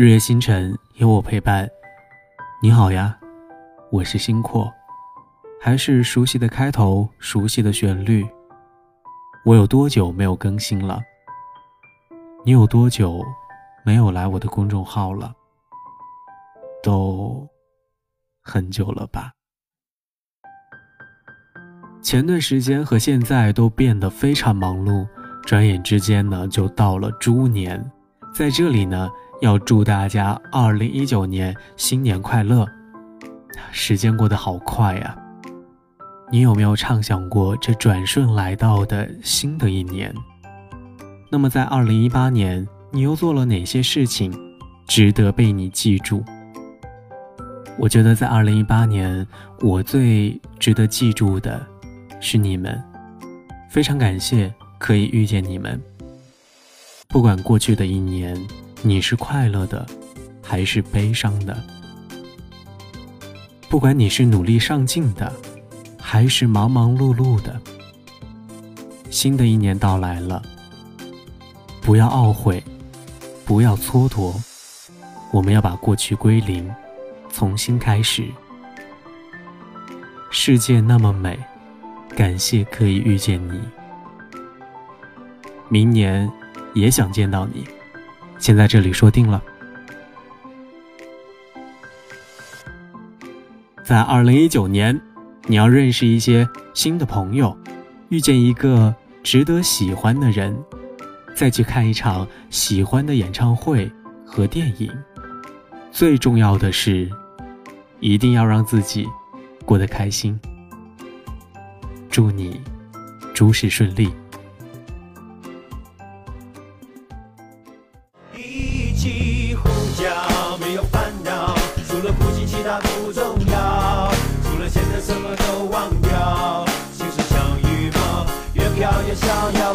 日月星辰有我陪伴，你好呀，我是星阔，还是熟悉的开头，熟悉的旋律。我有多久没有更新了？你有多久没有来我的公众号了？都很久了吧？前段时间和现在都变得非常忙碌，转眼之间呢，就到了猪年，在这里呢。要祝大家二零一九年新年快乐！时间过得好快呀，你有没有畅想过这转瞬来到的新的一年？那么在二零一八年，你又做了哪些事情，值得被你记住？我觉得在二零一八年，我最值得记住的是你们，非常感谢可以遇见你们。不管过去的一年。你是快乐的，还是悲伤的？不管你是努力上进的，还是忙忙碌碌的，新的一年到来了，不要懊悔，不要蹉跎，我们要把过去归零，重新开始。世界那么美，感谢可以遇见你，明年也想见到你。先在这里说定了，在二零一九年，你要认识一些新的朋友，遇见一个值得喜欢的人，再去看一场喜欢的演唱会和电影。最重要的是，一定要让自己过得开心。祝你诸事顺利。不重要，除了现在什么都忘掉。心事像羽毛，越飘越逍遥